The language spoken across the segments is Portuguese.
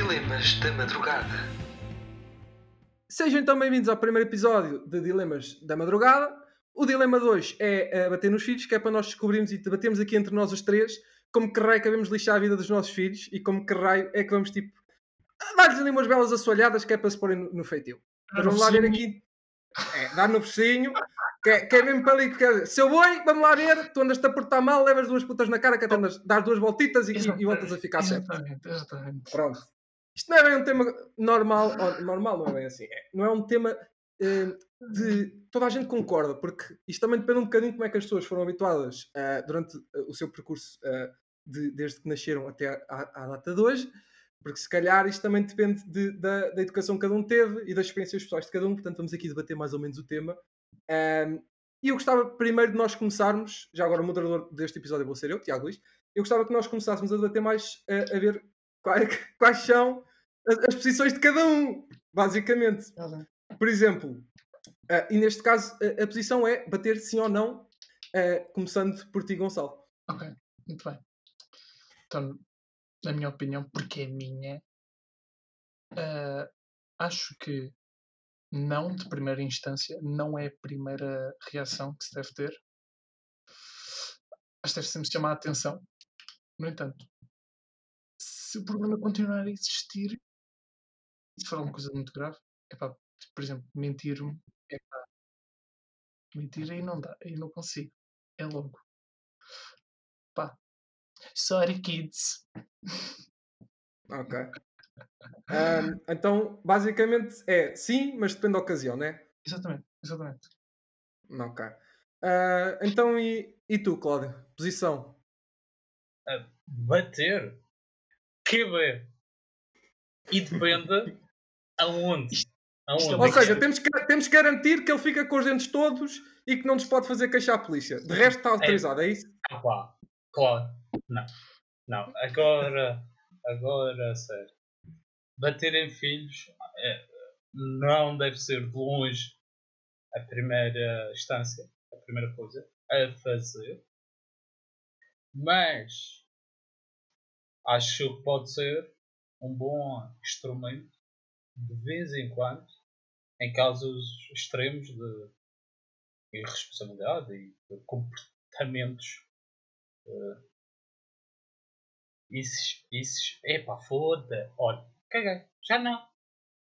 Dilemas da Madrugada. Sejam então bem-vindos ao primeiro episódio de Dilemas da Madrugada. O dilema 2 é uh, bater nos filhos, que é para nós descobrirmos e debatermos aqui entre nós os três como que raio que devemos lixar a vida dos nossos filhos e como que raio é que vamos tipo dar-lhes ali umas belas assoalhadas que é para se porem no, no feitio. Mas vamos lá ver aqui. É, dar no focinho. Que é, que é mesmo para ali. Que é, seu boi, vamos lá ver. Tu andas-te a portar mal, levas duas putas na cara, que até andas, dás duas voltitas e, e, e voltas a ficar certo. Exatamente, exatamente. Pronto. Isto não é bem um tema normal, ou, normal não é bem assim, é, não é um tema eh, de toda a gente concorda, porque isto também depende um bocadinho de como é que as pessoas foram habituadas eh, durante eh, o seu percurso de- desde que nasceram até à, data de hoje, porque se calhar isto também depende de- da, da educação que cada um teve e das experiências pessoais de cada um, portanto vamos aqui debater mais ou menos o tema. Ahm, e eu gostava primeiro de nós começarmos, já agora o moderador deste episódio vou ser eu, Tiago Luís, eu gostava que nós começássemos a debater mais a, a ver quais, quais são as, posições de cada um, basicamente. Por exemplo, ah, e neste caso a, a posição é bater sim ou não, ah, começando por ti, Gonçalo. Ok, muito bem. Então, na minha opinião, porque é minha, ah, acho que não de primeira instância, não é a primeira reação que se deve ter. Acho que deve sempre chamar a atenção. No entanto, se o problema continuar a existir, se for alguma coisa muito grave, é pá, por exemplo, mentir-me, é pá, mentir aí não dá, aí não consigo, é logo. Pá, sorry kids. Ok. Ahm, então, basicamente é sim, mas depende da ocasião, né? Exatamente, exatamente. Ok. Ah, então, e, e tu, Cláudio? Posição? Bater? Que bem. E depende aonde. Aonde? é Ou uma seja, temos que, temos que garantir que ele fica com os dentes todos e que não nos pode fazer queixar a polícia. De resto, está autorizado, é isso? Ah, pá. Claro. Não. Não. Agora, agora, sério. Bater em filhos é, não deve ser de longe a primeira instância, a primeira coisa a fazer. Mas acho que pode ser um bom instrumento de vez em quando em casos extremos de irresponsabilidade e de comportamentos eh, isso, isso, epá, foda, olha, caguei, já não,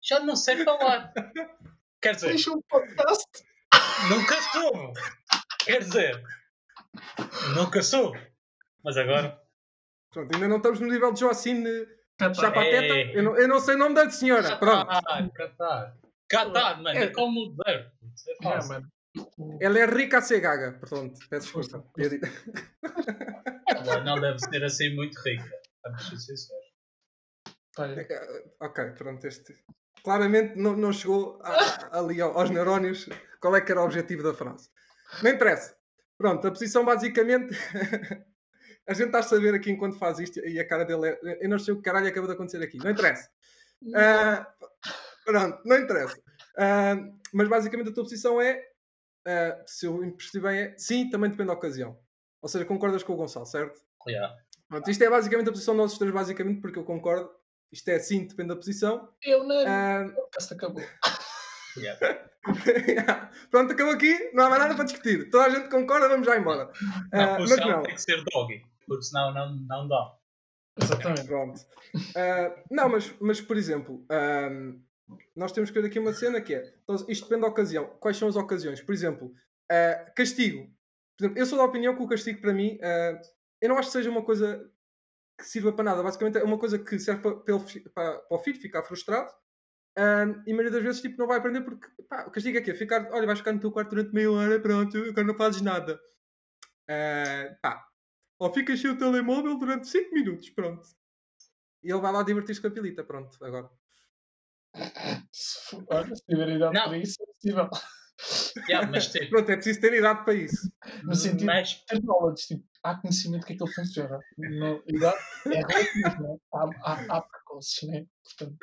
já não sei falar. Quer dizer, Deixa um podcast. nunca soube. Quer dizer, nunca soube. Mas agora, Pronto, ainda não estamos no nível de Joacine Chapateta. é. Eu não, eu não sei o nome da senhora. Pronto. Catar, Catar. Mano, é como o é é, fácil. Ela é rica a ser gaga. Pronto, peço desculpa. Ela não deve ser assim muito rica. Vamos ser sinceros. Olha, ok, pronto. Este claramente não, não chegou a- ali ao- aos neurónios qual é que era o objetivo da frase. Não interessa. Pronto, a posição basicamente. a gente está a saber aqui enquanto faz isto e a cara dele é. Eu não sei o que caralho acabou de acontecer aqui. Não interessa. Ah, pronto, não interessa. Ah, mas basicamente a tua posição é, ah, se eu percebi bem, é sim, também depende da ocasião. Ou seja, concordas com o Gonçalo, certo? Yeah. Pronto, isto é basicamente a posição de nós três, basicamente, porque eu concordo. Isto é sim, depende da posição. eu não. O podcast acabou. Yeah. Pronto, acabou aqui, não há mais nada para discutir. Toda a gente concorda, vamos já embora. Não, a mas não, tem que ser doggy, porque senão não, não dá. Exatamente. Pronto. Ah, não, mas, mas por exemplo, ahm, nós temos que ver aqui uma cena que é. então, isto depende da ocasião. Quais são as ocasiões? Por exemplo, ah, castigo. Por exemplo, eu sou da opinião que o castigo para mim, ah, eu não acho que seja uma coisa que sirva para nada. Basicamente é uma coisa que serve para, para, para- para o filho ficar frustrado. e a maioria das vezes tipo, não vai aprender porque pá, o castigo é que é ficar, olha, vais ficar no teu quarto durante meia hora, pronto, agora não fazes nada. Ah, pá, ou ficas sem o telemóvel durante 5 minutos, pronto. E ele vai lá divertir-se com a pilita, pronto, agora. Se for- olha, se tiver idade Não. para isso, é possível. Yeah, mas tipo, Pronto, é preciso ter idade para isso. No sentido mas ter knowledge, tipo, há conhecimento que aquilo funciona. No, idade é relativo, né? há, há, há precoces, né? Portanto,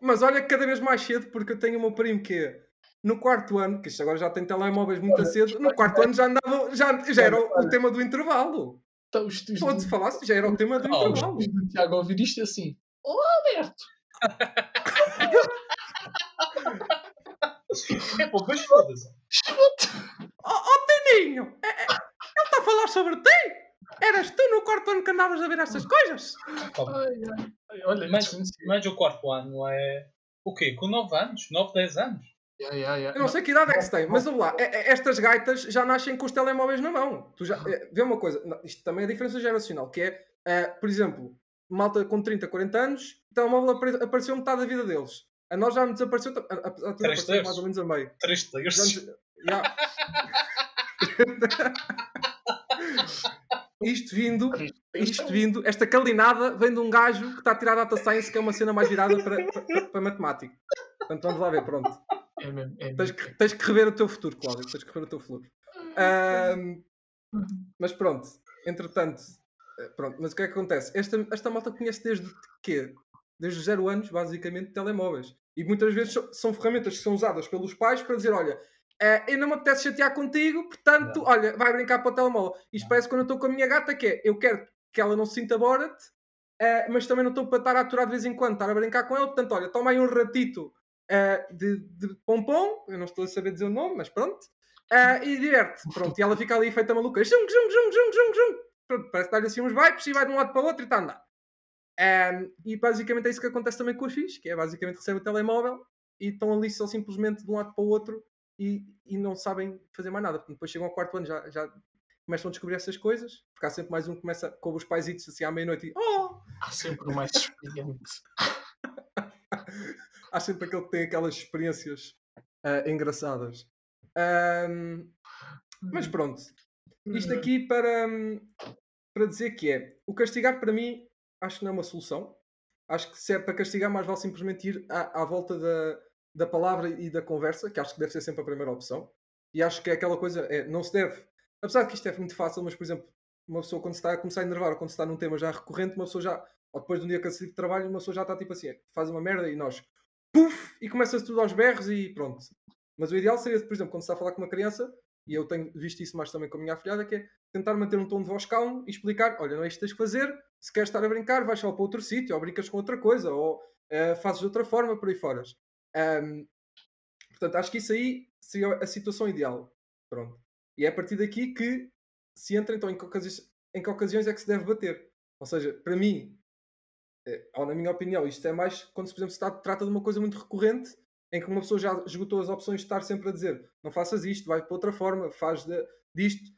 Mas olha que cada vez mais cedo, porque eu tenho o meu primo que é no quarto ano, que isto agora já tem telemóveis muito Olha, cedo, no quarto ano já andava, já, já era o, o tema do intervalo. então, os tios Pode-se do, falar, já era o tema do Oh, intervalo. os do Tiago a ouvir isto assim. Alberto! É pô, mas foda-se. Oh, oh Tininho! é- é- ele está a falar sobre ti! Eras tu no quarto ano que andavas a ver estas coisas? Ai, ai, Olha, Mas, mas o quarto ano é. O quê? Com 9 anos? 9, 10 anos? Ya, ya, ya. Eu não sei que idade é que se tem, mas vamos lá, é- é- estas gaitas já nascem com os telemóveis na mão. Tu já, é, vê uma coisa, isto também é diferença geracional, que é, é, por exemplo, malta com 30, 40 anos, o telemóvel apare- apareceu metade da vida deles. A nós já nos desapareceu, a- a- apesar de tudo, Três apareceu mais ou menos a meio. 3 Já terços. já. Isto vindo, isto vindo, esta calinada vem de um gajo que está a tirar data science, que é uma cena mais virada para, para, para matemática. Portanto, vamos lá ver, pronto. É mesmo, é Tens mesmo. que, tens que rever o teu futuro, Cláudio. Tens que rever o teu futuro. Ahm, mas pronto, entretanto, eh, pronto, mas o que é que acontece? Esta, esta malta conhece desde quê? Desde os zero anos, basicamente, telemóveis. E muitas vezes são, são ferramentas que são usadas pelos pais para dizer: olha, eh, eu não me apetece chatear contigo, portanto, Não. olha, vai brincar para o telemóvel. Isto Não. parece quando eu estou com a minha gata, que é eu quero que ela não se sinta bored, eh, mas também não estou para estar a aturar de vez em quando, estar a brincar com ela, portanto, olha, toma aí um ratito eh, de, de pompom, eu não estou a saber dizer o nome, mas pronto, eh, e diverte. Pronto, e ela fica ali feita maluca, zum, zum, zum, zum, zum, zum. Pronto, parece dar-lhe assim uns vibes e vai de um lado para o outro e está a andar. Ahm, e basicamente é isso que acontece também com os filhos, que é basicamente recebem o telemóvel e estão ali só simplesmente de um lado para o outro e, e não sabem fazer mais nada. Depois chegam ao quarto ano, já, já começam a descobrir essas coisas, porque há sempre mais um que começa com os pais assim à meia-noite e oh! Há sempre o mais experiente. há sempre aquele que tem aquelas experiências ah, engraçadas. Ahm, mas pronto, isto aqui para, hum, para dizer que é o castigar para mim acho que não é uma solução. Acho que se é para castigar, mais vale simplesmente ir à, à volta da, da palavra e da conversa, que acho que deve ser sempre a primeira opção. E acho que é aquela coisa, é, não se deve. Apesar de que isto é muito fácil, mas por exemplo, uma pessoa quando se está a começar a enervar ou quando se está num tema já recorrente, uma pessoa já, ou depois de um dia cansativo de trabalho, uma pessoa já está tipo assim, faz uma merda e nós, puf, e começa-se tudo aos berros e pronto. Mas o ideal seria, por exemplo, quando se está a falar com uma criança, e eu tenho visto isso mais também com a minha afilhada, que é tentar manter um tom de voz calmo e explicar: olha, não é isto que tens que fazer, se queres estar a brincar, vais só para outro sítio, ou brincas com outra coisa, ou eh, fazes de outra forma, por aí fora. Ahm, portanto, acho que isso aí seria a situação ideal. Pronto. E é a partir daqui que se entra então em que, ocasi- em que ocasiões é que se deve bater. Ou seja, para mim, ou na minha opinião, isto é mais quando, por exemplo, se está- trata de uma coisa muito recorrente em que uma pessoa já esgotou as opções de estar sempre a dizer não faças isto, vai para outra forma, faz de- disto.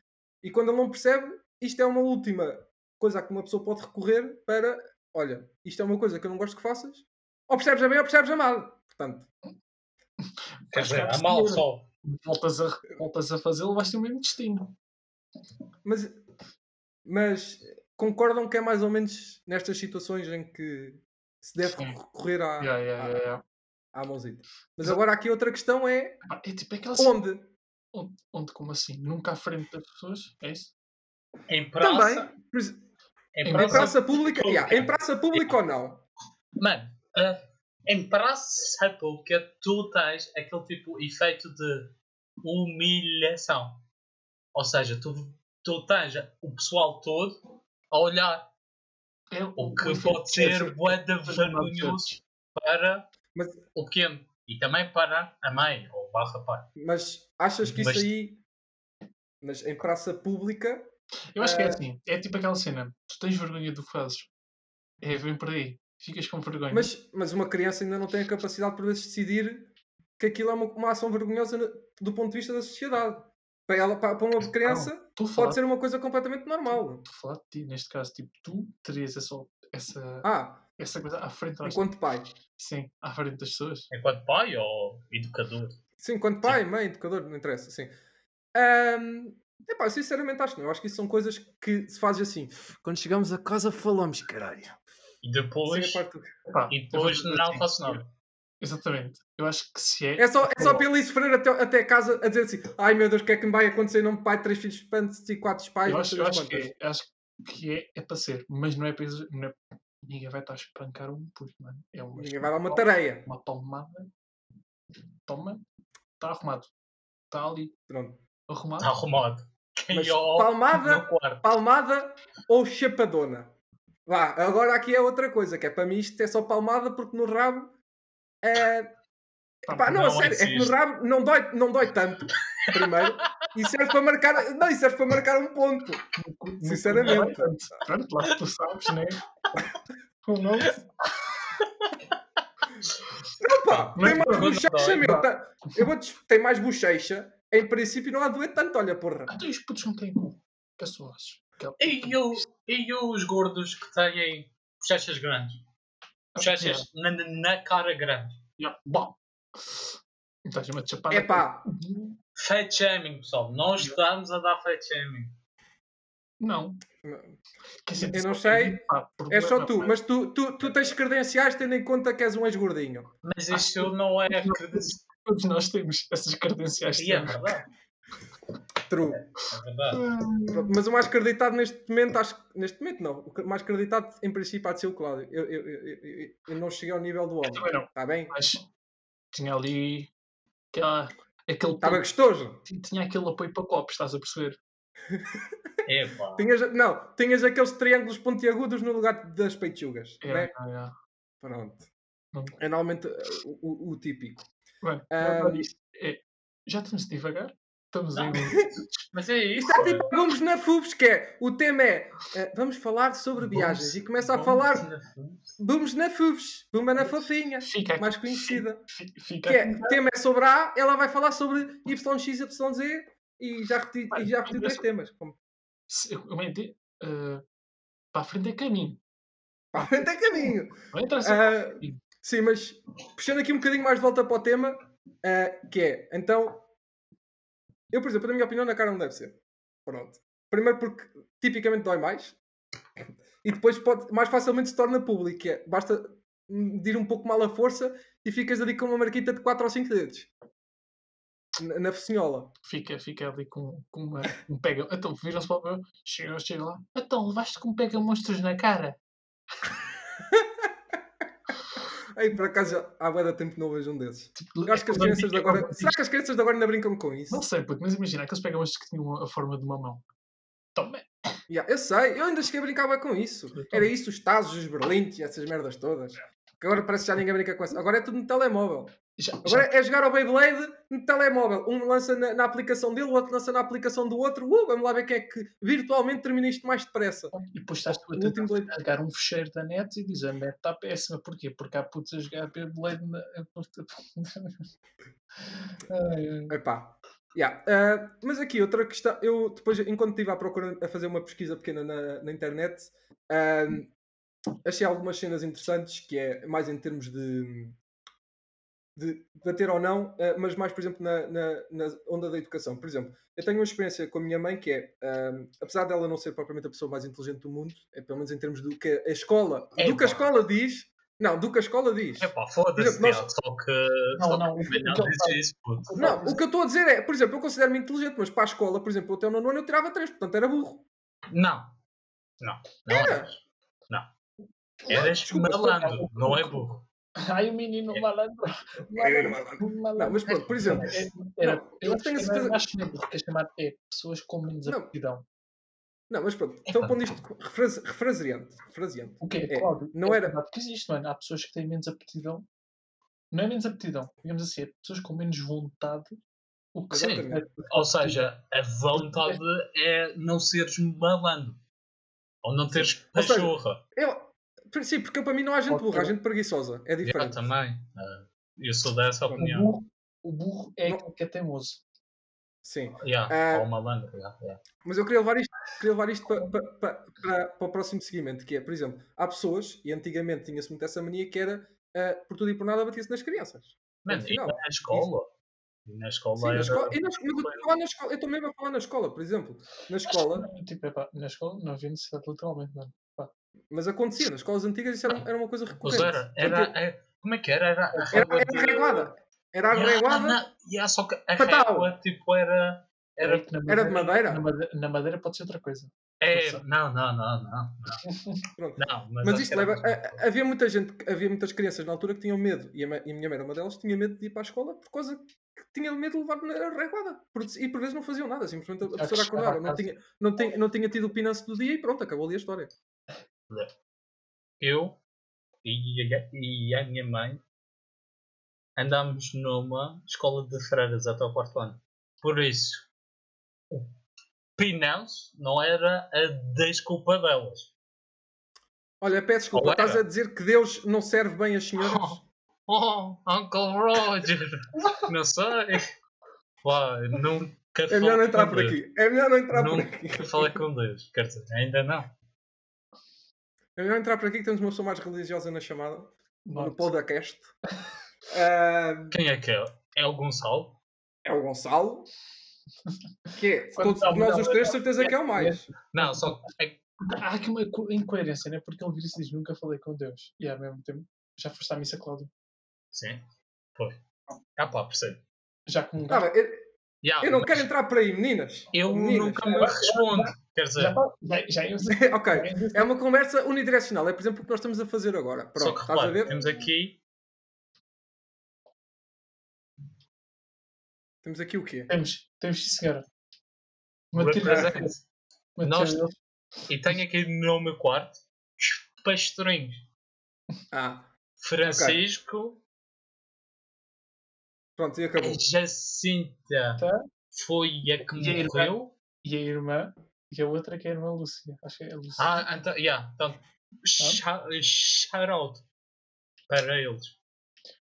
E quando ele não percebe, isto é uma última coisa a que uma pessoa pode recorrer para olha, isto é uma coisa que eu não gosto que faças, ou percebes a bem ou percebes a mal. Portanto, dizer, ficar há mal só. Voltas a, voltas a fazê-lo, vais ter o mesmo destino. mas, mas concordam que é mais ou menos nestas situações em que se deve Sim. recorrer à, Ya, ya, à, ya, ya. à mãozita. Mas agora aqui outra questão é É tipo aquela onde? onde, onde, como assim? Nunca à frente das pessoas? É isso? Em praça. Também, Em Em em praça. praça pública, pública. yeah, em praça pública ou não? Mano, ah, em praça pública tu tens aquele tipo efeito de humilhação. Ou seja, tu, tu tens o pessoal todo a olhar. É O que efeito pode de ser de Os vergonhoso para Mas, o pequeno e também para a mãe ou barra pai. mas achas que isso Mas- aí, mas em praça pública, Eu acho que é Ah. assim. É tipo aquela cena. Tu tens vergonha do que fazes. É, vem por aí. Ficas com vergonha. mas, mas uma criança ainda não tem a capacidade por vezes de decidir que aquilo é uma, uma ação vergonhosa do ponto de vista da sociedade. Para, ela, para, para uma criança Estou a falar, pode ser uma coisa completamente normal. estou a falar de ti. Neste caso, tipo, tu terias essa, essa, Ah, essa coisa à frente. das- enquanto pai. Sim, à frente das pessoas. Enquanto pai ou educador. Sim, enquanto pai, mãe, educador, não interessa, sim. Ahm, epá, sinceramente acho que não. Eu acho que isso são coisas que se fazem assim. Quando chegamos a casa falamos, caralho. E Sim, depois, a parte do- Pá, e depois não assim, faço nada. Exatamente. Eu acho que se é. É só, é só para ele ir sofrer até, até casa a dizer assim: ai meu Deus, o que é que me vai acontecer? Não me pai, três filhos espantes e quatro pais, Eu acho, eu acho que é. Acho que é, é para ser. Mas não é para. Não é, ninguém vai estar a espancar um puto, mano. É uma, Ninguém vai dar uma tareia. Uma palmada. Toma. Está arrumado. Está ali. Pronto. Arrumado. Está arrumado. Mas palmada-. Palmada ou chapadona? Vá, agora aqui é outra coisa, que é para mim isto é só palmada porque no rabo é. Pá, Pá, não, não sério, é que no rabo não dói, não dói tanto, primeiro, e serve para marcar. Não, e serve para marcar um ponto. Sinceramente. Pronto, lá tu sabes, né? O nome. Não, pá, tem mais bochecha, meu. tá- Eu vou tem mais bochecha. Em princípio não há de doer tanto, olha, porra. Ah, tu os putos não têm cu. Pessoas. E, eu, e os gordos que têm bochechas grandes? Bochechas na, na cara grande. Yeah. Bom. Estás-me a chapar. É pá, Fat shaming, pessoal. Nós estamos a dar fat shaming. Não. Dizer, Eu não sei, pá, é só tu. mas- Mas tu, tu, tu tens credenciais tendo em conta que és um ex-gordinho. Mas isto não é credencial. Todos nós temos essas credenciais. E é verdade. True. É verdade. Hum, Mas o mais acreditado neste momento, acho que neste momento não. O mais acreditado em princípio há de ser o Cláudio. Eu, eu, eu, eu- não cheguei ao nível do homem. também não. Está bem? Mas tinha ali aquela, aquele Estava apoio- gostoso. tinha aquele apoio para copos, estás a perceber? Epá. Tinhas, não, tinhas aqueles triângulos pontiagudos no lugar das peitugas. É, né? é, é. Pronto. Não. É normalmente uh, o, o- o típico. Bem, Ah, isto é- já estamos a divagar? Estamos Não. em. Mas é isso. Isto é tipo, vamos na FUBS, que é, o tema é, eh, vamos falar sobre Vamos- viagens. E começa a falar, vamos na FUBS, Bumba na Fofinha, Fica aqui. mais conhecida. fi- Fica Que é, o tema é sobre A, ela vai falar sobre YX, YZ e já repeti, e já repeti dois temas. Como, Se- Como é de. ah, para a frente é caminho. Pá, tem caminho. Não interessa. Ah, sim, mas puxando aqui um bocadinho mais de volta para o tema, ah, que é, então, eu, por exemplo, na minha opinião, na cara não deve ser. Pronto. Primeiro porque tipicamente dói mais. E depois pode, mais facilmente se torna público. é, basta medir um pouco mal a força e ficas ali com uma marquita de 4 ou 5 dedos. Na, na focinhola. Fica, fica ali com, com uma, um pega. Então, viram-se para o meu. Chega, chega lá. Então, levaste com um pega monstros na cara. Ei, por acaso, há de tempo que não vejo um desses. Tipo, acho que as quando crianças de agora. Será que as crianças de agora ainda brincam com isso? Não sei, puto, mas imagina, aqueles pega monstros que tinham a forma de uma mão. Toma. Yeah, eu sei, eu ainda cheguei a brincar com isso. Era isso, os Tazos, os Berlindes e essas merdas todas. Que agora parece que já ninguém brinca com isso. Agora é tudo no telemóvel. Já, Agora já, é jogar ao Beyblade no telemóvel. Um lança na, na aplicação dele, o outro lança na aplicação do outro. Uh, vamos lá ver quem é que virtualmente termina isto mais depressa. e depois estás tu a tentar carregar um fecheiro da net e diz a net está péssima. Porquê? Porque há putos a jogar Beyblade na. Ai. Epá. Yeah. ah, mas aqui outra questão, eu depois, enquanto estive à procura a fazer uma pesquisa pequena na, na internet, ah, achei algumas cenas interessantes, que é mais em termos de, de bater ou não, ah, mas mais, por exemplo, na, na, na onda da educação. Por exemplo, eu tenho uma experiência com a minha mãe que é, ah, apesar dela não ser propriamente a pessoa mais inteligente do mundo, é pelo menos em termos do que a escola, do que a escola diz, não, do que a escola diz. Epá, Por foda-se, exemplo, nós- só que. Não, só não, que o que- não o que ele diz faz- isso, puto. Não, o que eu estou a dizer é, por exemplo, eu considero-me inteligente, mas para a escola, por exemplo, até o nono ano eu tirava 3, portanto era burro. Não. Não. Não Era. eras. Não. Eras malandro, não é burro. Ai, o menino É. malandro. Não, mas pronto, por exemplo, Era, Não, eu tenho que certeza- acho que é porque é chamado é pessoas com menos Não. aptidão. não, mas pronto, então pondo isto refrase- refraseante, refraseante. O que é, É, claro, não é era- verdade que existe, mano. Há pessoas que têm menos aptidão. Não é menos aptidão, digamos assim, é pessoas com menos vontade. O que Sim. Exatamente. Ou seja, a vontade é não seres malandro. Ou não teres pachorra. Eu, sim, porque para mim não há gente burra, há gente preguiçosa, é Eu diferente. também. Ah, Eu sou dessa o opinião. burro, o burro é Não. aquele que é teimoso. Sim, Yeah, Ah, Ou malandro. yeah, yeah. mas eu queria levar isto, queria levar isto para, para, para, para- para o próximo seguimento, que é, por exemplo, há pessoas, e antigamente tinha-se muito essa mania, que era, ah, por tudo e por nada, batia-se nas crianças. Mano, e na escola? E na escola Sim, na era... escola, e na, eu na escola, eu estou mesmo a falar na escola, por exemplo. Na escola, Tipo, epá, na escola não havia necessidade, literalmente, mano. Mas acontecia, nas escolas antigas isso era, era uma coisa Pois recorrente. era. era Porque é- como é que era? Era a era, régua era de- reguada. Era reguada, yeah, só que a régua tipo era... Era... Na era de madeira. Na madeira, na madeira pode ser outra coisa. É, não, não, não, não. Não, não mas, Mas isto era leva. a- havia muita gente, havia muitas crianças na altura que tinham medo, e a, e a minha mãe era uma delas, tinha medo de ir para a escola por causa que tinha medo de levar na reguada. E por vezes não faziam nada, simplesmente a professora acordava, não tinha, não, tinha, não tinha tido o pinance do dia e pronto, acabou ali a história. Eu e, a- e a minha mãe andámos numa escola de freiras até o quarto ano. Por isso, o Pineus não era a desculpa delas. Olha, peço desculpa, estás a dizer que Deus não serve bem as senhoras? Oh, Uncle Roger! não sei. Pá, nunca É melhor não entrar por Deus. aqui. É melhor não entrar por Nunca aqui. falei com Deus. Quer dizer, ainda não. É melhor entrar por aqui que temos uma pessoa mais religiosa na chamada. No Note. podcast. Ah, Quem é que é? É o Gonçalo? é o Gonçalo. Que é, todos, nós não, os três, não. certeza que é o mais. Não, só é Há aqui uma co- incoerência, né? Porque ele vira e diz: Nunca falei com Deus. E ao mesmo tempo, já foste à missa, Cláudio. Sim, foi. Ah pá, percebo. Já com bem, eu, Yeah, eu não mas quero entrar por aí, meninas. Eu Meninas. nunca me respondo. Quer dizer, Já, já, já íamos a- ok. a- É uma conversa unidirecional. É, por exemplo, o que nós estamos a fazer agora. só Pronto, que estás a repara, ver? temos aqui Temos aqui o quê? Temos, temos sim, senhora. Uma represent. Nós- E tenho aqui no meu quarto os pastorinhos. Ah, Francisco, pronto, e a acabou. Jacinta Tá. foi a que E a irmã? morreu. E a irmã, e a outra que é a irmã Lúcia. Acho que é a Lúcia. Ah, então, yeah, então shout, shout out para eles.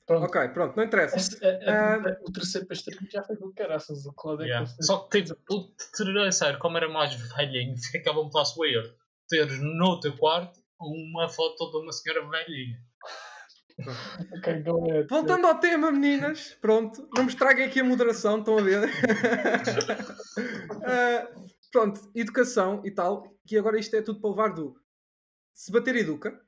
Pronto. Ok, pronto, não interessa. Esse- a- a- Ah. o terceiro pastorinho já foi com o caraças. O Cláudio é que Yeah. fez- Só que tipo, o terceiro, como era mais velhinho, ficava um passo weird ter no teu quarto uma foto de uma senhora velhinha. Voltando ao tema, meninas, pronto, não me estraguem aqui a moderação, estão a ver? Ah, pronto, educação e tal, que agora isto é tudo para levar do se bater educa.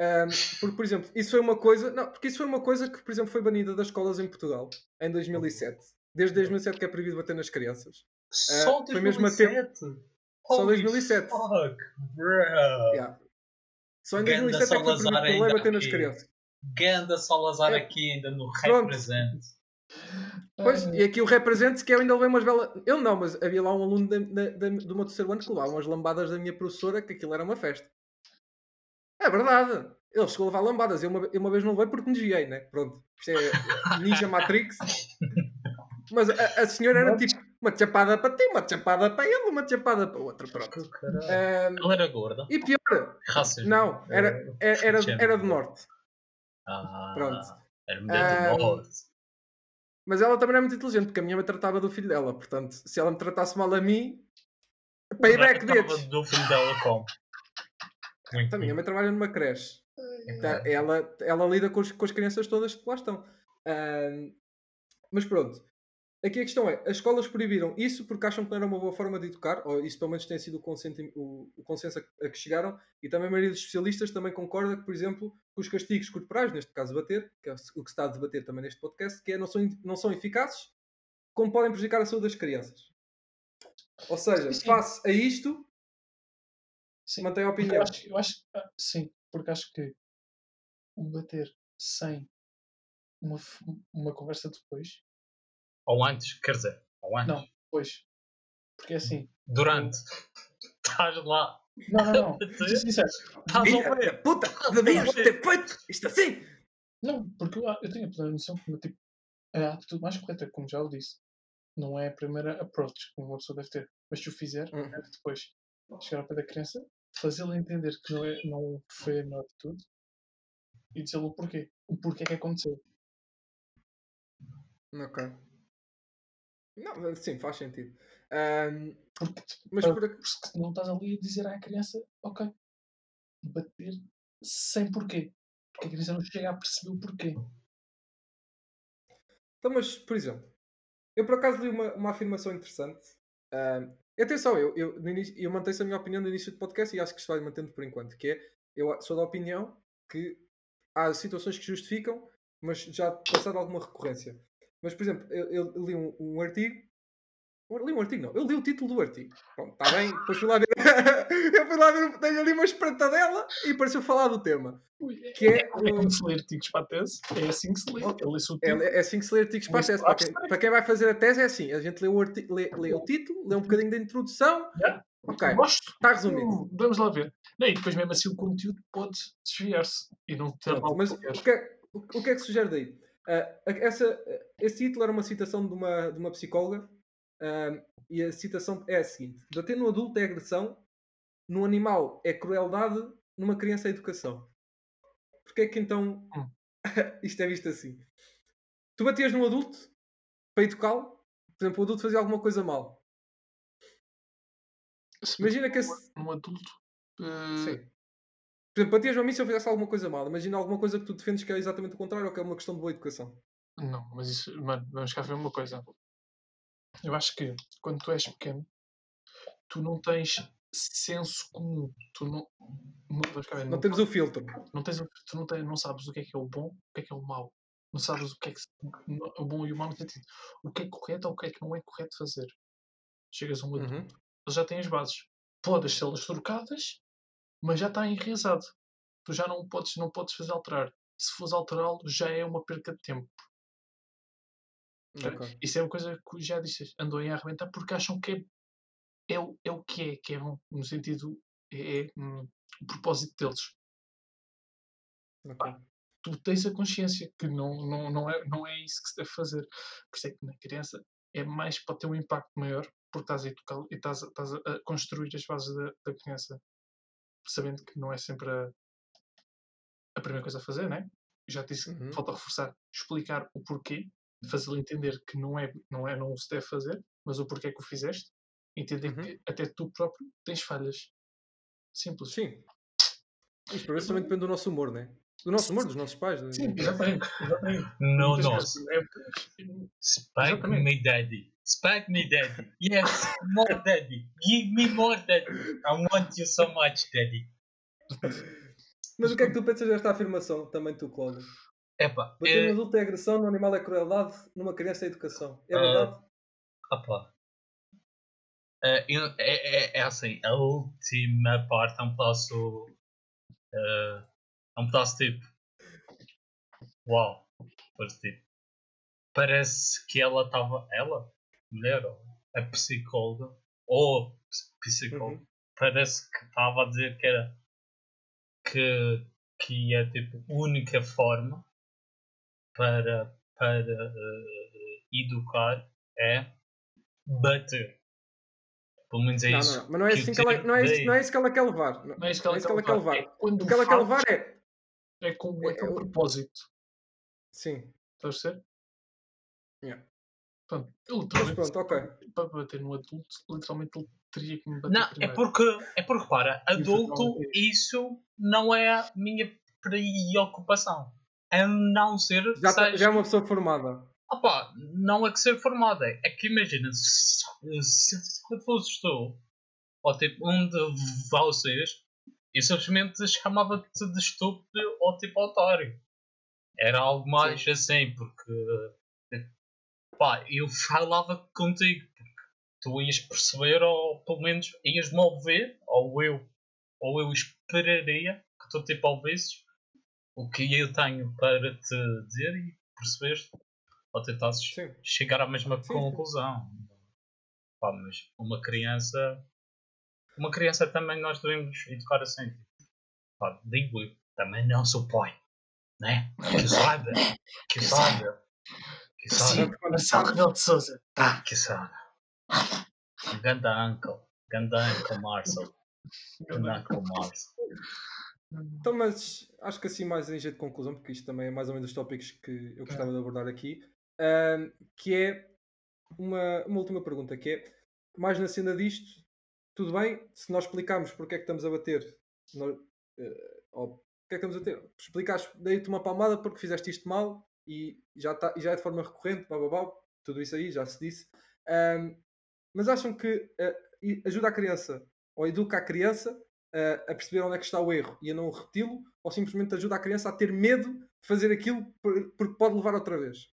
Ah, porque, por exemplo, isso foi uma coisa, não, porque isso foi uma coisa que, por exemplo, foi banida das escolas em Portugal em 2007. Desde 2007 que é proibido bater nas crianças. Só foi mesmo a tempo- 2007? Só Holy 2007. Fuck, bro. Yeah. Só em Ganda 2007 é que foi proibido bater nas crianças. Ganda Salazar É. aqui ainda no Pronto. represent. Pois, e aqui o represente que eu ainda levei umas belas. Eu não, mas havia lá um aluno da, da, da- do meu terceiro ano que levava umas lambadas da minha professora, que aquilo era uma festa. É verdade. Ele chegou a levar lambadas. Eu uma, eu uma vez não levei porque me desviei, né? Pronto. Isto é Ninja Matrix. Mas a, a senhora era tipo uma chapada para ti, uma chapada para ele, uma chapada para o outro. Pronto. Ahm, Ela era gorda. e pior, Racismo. não, era, era, era, Género. era do norte. Ah, Pronto. Era mulher Ah, do norte. Mas ela também era muito inteligente, porque a minha mãe tratava do filho dela. Portanto, se ela me tratasse mal a mim, payback, bitch. do filho dela como? Muito A minha mãe trabalha numa creche. Tá, Ela, ela lida com, os- com as crianças todas que lá estão. Mas pronto. Aqui a questão é, as escolas proibiram isso porque acham que não era uma boa forma de educar, ou isso pelo menos tem sido o, consenti- o- o consenso a, a que chegaram, e também a maioria dos especialistas também concorda que, por exemplo, que os castigos corporais, neste caso bater, que é o que se está a debater também neste podcast, que é, não, são, não são eficazes, como podem prejudicar a saúde das crianças. Ou seja, Sim. face a isto, Sim, mantém a opinião. Eu acho, eu acho ah, sim, porque acho que o bater sem uma, uma conversa depois, Ou antes, quer dizer, ou antes. Não. depois, porque é assim, Durante. Estás lá. não, não, não, Estás a Filha ver? da puta, devias ter feito isto assim! não, porque eu, eu tenho a plena noção que tipo, a atitude mais correta, como já o disse, não é a primeira approach que uma pessoa deve ter, mas se o fizer, Uhum. deve depois chegar ao pé da criança, fazê-la entender que não, é, não foi a melhor atitude e dizer-lhe o porquê, o porquê que aconteceu. Ok. Não, sim, faz sentido. Ahm, Porque mas por porque não estás ali a dizer à criança, ok, bater sem porquê. Porque a criança não chega a perceber o porquê. Então, mas, por exemplo, eu por acaso li uma, uma afirmação interessante. E atenção, eu, eu, início, eu mantenho a minha opinião no início do podcast e acho que isto vai mantendo por enquanto, que é, eu sou da opinião que há situações que justificam, mas já passado alguma recorrência. Mas, por exemplo, eu, eu li um, um artigo, eu li um artigo não, eu li o título do artigo. Pronto, está bem, depois fui lá ver, eu fui lá ver, tenho ali uma espreitadela e pareceu falar do tema. Ui, Que é, é como se lê artigos para a tese, é assim que se lê. Ele lê-se o É, é assim que se lê artigos para a tese. Para quem, para quem vai fazer a tese é assim: a gente lê o, arti- lê- lê o título, lê um bocadinho da introdução Yeah. Ok, está resumido. Vamos lá ver. Não, e depois mesmo assim o conteúdo pode desviar-se e não ter Pronto, mas o que, é, o que é que sugere daí? Ah, essa, esse título era uma citação de uma, de uma psicóloga ah, e a citação é a seguinte: Bater no adulto é agressão, no animal é crueldade, numa criança é educação. Porquê é que então Hum. isto é visto assim? Tu batias num adulto para educá-lo, por exemplo, o adulto fazia alguma coisa mal. Se Imagina que esse. um adulto. eh, Sim. Por exemplo, batias a mim se eu fizesse alguma coisa mal. Imagina alguma coisa que tu defendes que é exatamente o contrário ou que é uma questão de boa educação. Não, mas isso, mano, vamos cá ver uma coisa. Eu acho que quando tu és pequeno, tu não tens senso comum. Tu não. não, cá ver, Não não, temos o filtro. não tens, tu não, tens, não sabes o que é que é o bom, o que é que é o mau. Não sabes o que é que o bom e o mau no sentido. O que é correto ou o que é que não é correto fazer. Chegas a um adulto, Uhum. já tem as bases. Podes tê-las trocadas, mas já está enraizado. Tu já não podes, não podes fazer alterar. Se fores alterá-lo, já é uma perca de tempo. Ok. Isso é uma coisa que já disse, andam a arrebentar porque acham que é, é, o, é o que é, que é bom, no sentido, é, é, hum, o propósito deles. ok. Tu tens a consciência que não, não, não, é, não é isso que se deve fazer. Por isso é que na criança é mais para ter um impacto maior, porque estás a educar e estás, a- estás a construir as bases da, da criança, sabendo que não é sempre a, a primeira coisa a fazer, né? Já te disse que Uhum. falta reforçar, explicar o porquê, fazê-lo entender que não é, não é, não se deve fazer, mas o porquê que o fizeste, entender Uhum. que até tu próprio tens falhas. Simples. Sim. Isto para ver se também depende do nosso humor, né? Do nosso humor, dos nossos pais. né? Sim, exatamente. exatamente. Não, não. vezes, na época, Spank Exatamente. me, daddy. Spank me, daddy. Yes, more daddy. Give me more daddy. I want you so much, daddy. Mas o que é que tu pensas desta afirmação, também tu, Cláudio? Epá, Bater no é, adulto é agressão, no animal é crueldade, numa criança é educação. É Ah, verdade? opa. É, eu- é, é, é assim, a última parte é um pedaço. eh, é um pedaço tipo. Uau! Parece tipo. Parece que ela estava. Ela? Mulher? ou A psicóloga? Ou ps- psicóloga? Uhum. Parece que estava a dizer que era. Que, que é tipo a única forma para, para eh, educar é bater. Pelo menos é Não, isso. não, não. Mas não é, assim que ela, não, é isso, não é isso que ela quer levar. Não, não é isso que não ela, é isso que ela quer levar. É quando O que ela quer levar é. é com é- aquele é o- propósito. Sim. Estás a ser? Yeah. Pronto, Mas literalmente, pronto, ok. para bater no adulto, literalmente ele teria que me bater Não, é primeiro. porque, é porque, para, Isso adulto, não é- isso não é a minha preocupação. A não ser que Já, tá- seja- já é uma pessoa formada. Opa, não é que ser formada, é que imagina, se, se, se fosse tu, ou tipo um de vocês, eu simplesmente chamava-te de estúpido ou tipo otário. Era algo mais assim, porque pá, eu falava contigo, porque tu ias perceber, ou pelo menos ias-me ouvir, ou eu, ou eu esperaria que tu tipo ouvisses o que eu tenho para te dizer e perceberes ou tentasses Sim. chegar à mesma Sim, conclusão. Pá, mas uma criança. Uma criança também nós devemos educar assim. Pá, digo eu, também não sou pai. Né? Que saiba. Que saiba. Sim. Marcelo Rebelo de Souza. Tá. Que saiba. Ganda uncle. Ganda uncle Marcel. Ganda uncle Marcel. Então, mas acho que assim mais em jeito de conclusão, porque isto também é mais ou menos os tópicos que eu gostava de abordar aqui, que é uma, uma última pergunta, que é, mais na cena disto, tudo bem, se nós explicarmos porque é que estamos a bater, nós, eh, ou porque é que estamos a bater, explicares, dei-te uma palmada porque fizeste isto mal e já, tá, e já é de forma recorrente, blá, blá, blá, tudo isso aí, já se disse. Ahm, mas acham que e ajuda a criança, ou educa a criança a, a perceber onde é que está o erro e a não repeti-lo, ou simplesmente ajuda a criança a ter medo de fazer aquilo por- porque pode levar outra vez.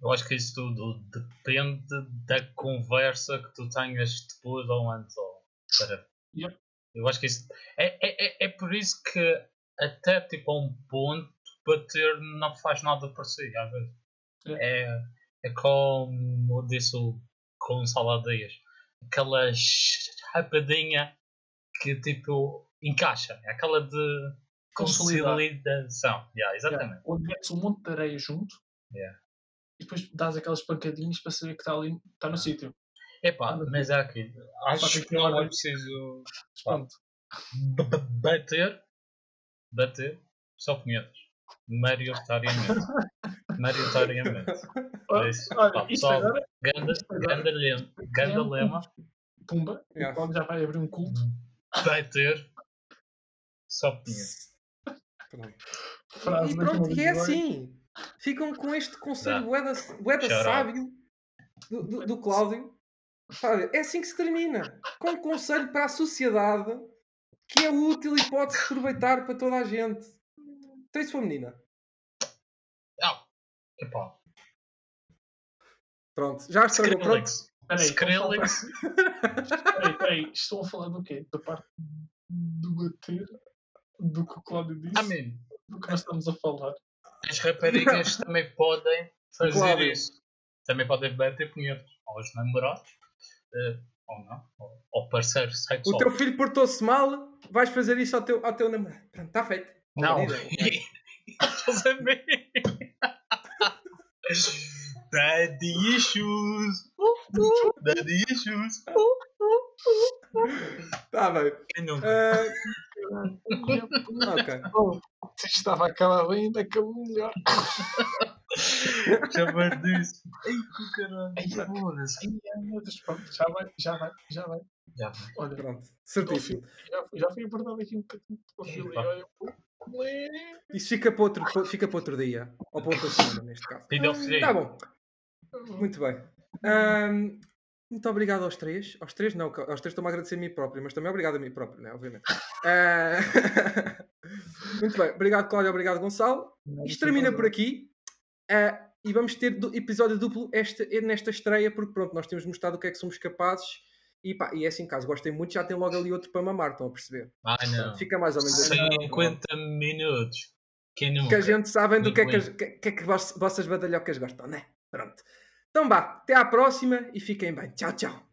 Eu acho que isso tudo depende da conversa que tu tenhas depois ou antes. Ou, para. Yep. Eu acho que isso. É, é, é, é por isso que, até tipo a um ponto, bater não faz nada por si, às vezes. É, é como disse o Gonçalo Dias. Aquelas rapadinha que tipo encaixa. É aquela de Consolidar. consolidação. Yeah, exatamente. Yeah, Onde metes um monte de areia junto Yeah. e depois dás aquelas pancadinhas para saber que está ali, está no sítio. Epá, mas é aqui. Acho que não é preciso pronto. bater, bater, só punhetas. Maioritariamente. Maioritariamente. É. Olha, Pá, isto pessoal, agora, Ganda, ganda, lema, ganda lema, pumba, Yeah. o Cláudio já vai abrir um culto. bater, só punhetas. Pronto. Frase E pronto, e é assim. Ficam com este conselho Dá. bué da, bué da Shout out. sábio do, do, do Cláudio. Sabe, É assim que se termina. Com um conselho para a sociedade que é útil e pode-se aproveitar para toda a gente. Então isso foi menina. Ah, epá, Pronto, já estragou. Pronto. Skrillex. Peraí, Skrillex. Peraí, peraí, estão a falar do quê? Da parte do bater? Do que o Cláudio disse? Mean, Do que nós estamos a falar? as raparigas também podem fazer Cláudio. isso. Também podem bater punhetas aos namorados, eh, ou não, ou, ou parceiro O sexual. teu filho portou-se mal, vais fazer isso ao teu, ao teu namorado. Pronto, está feito. Não. Ver? Daddy issues. Daddy issues. Está bem. Quem nunca? Ah, ok. Oh, estava a acabar bem, ainda acabou melhor. Chamar disso. Ai, que caralho. Deus, pronto, já vai, já vai, já vai. Já vai. Olha, Pronto. Certíssimo. já, já fui abordado aqui um bocadinho e olha, pô. Isso fica para outro, fica para outro dia. Ou para outra semana, neste caso. Pedofilia. Tá bom. Muito bem. Ahm, muito obrigado aos três. Aos três, não, aos três estou-me a agradecer a mim próprio, mas também obrigado a mim próprio, né? Obviamente. Ah, muito bem. Obrigado, Cláudio. Obrigado, Gonçalo. Isto termina por aqui. Ah, e vamos ter episódio duplo esta, nesta estreia, porque pronto, nós temos mostrado o que é que somos capazes. E, pá, e é assim, caso gostem muito, já tem logo ali outro para mamar, estão a perceber? Ai não. Fica mais ou menos assim. 50 minutos. Quem nunca? que a gente sabem do que é que, as- que, que é que vos- vossas badalhocas gostam, né? Pronto. Então vá, até à próxima e fiquem bem. Tchau, tchau.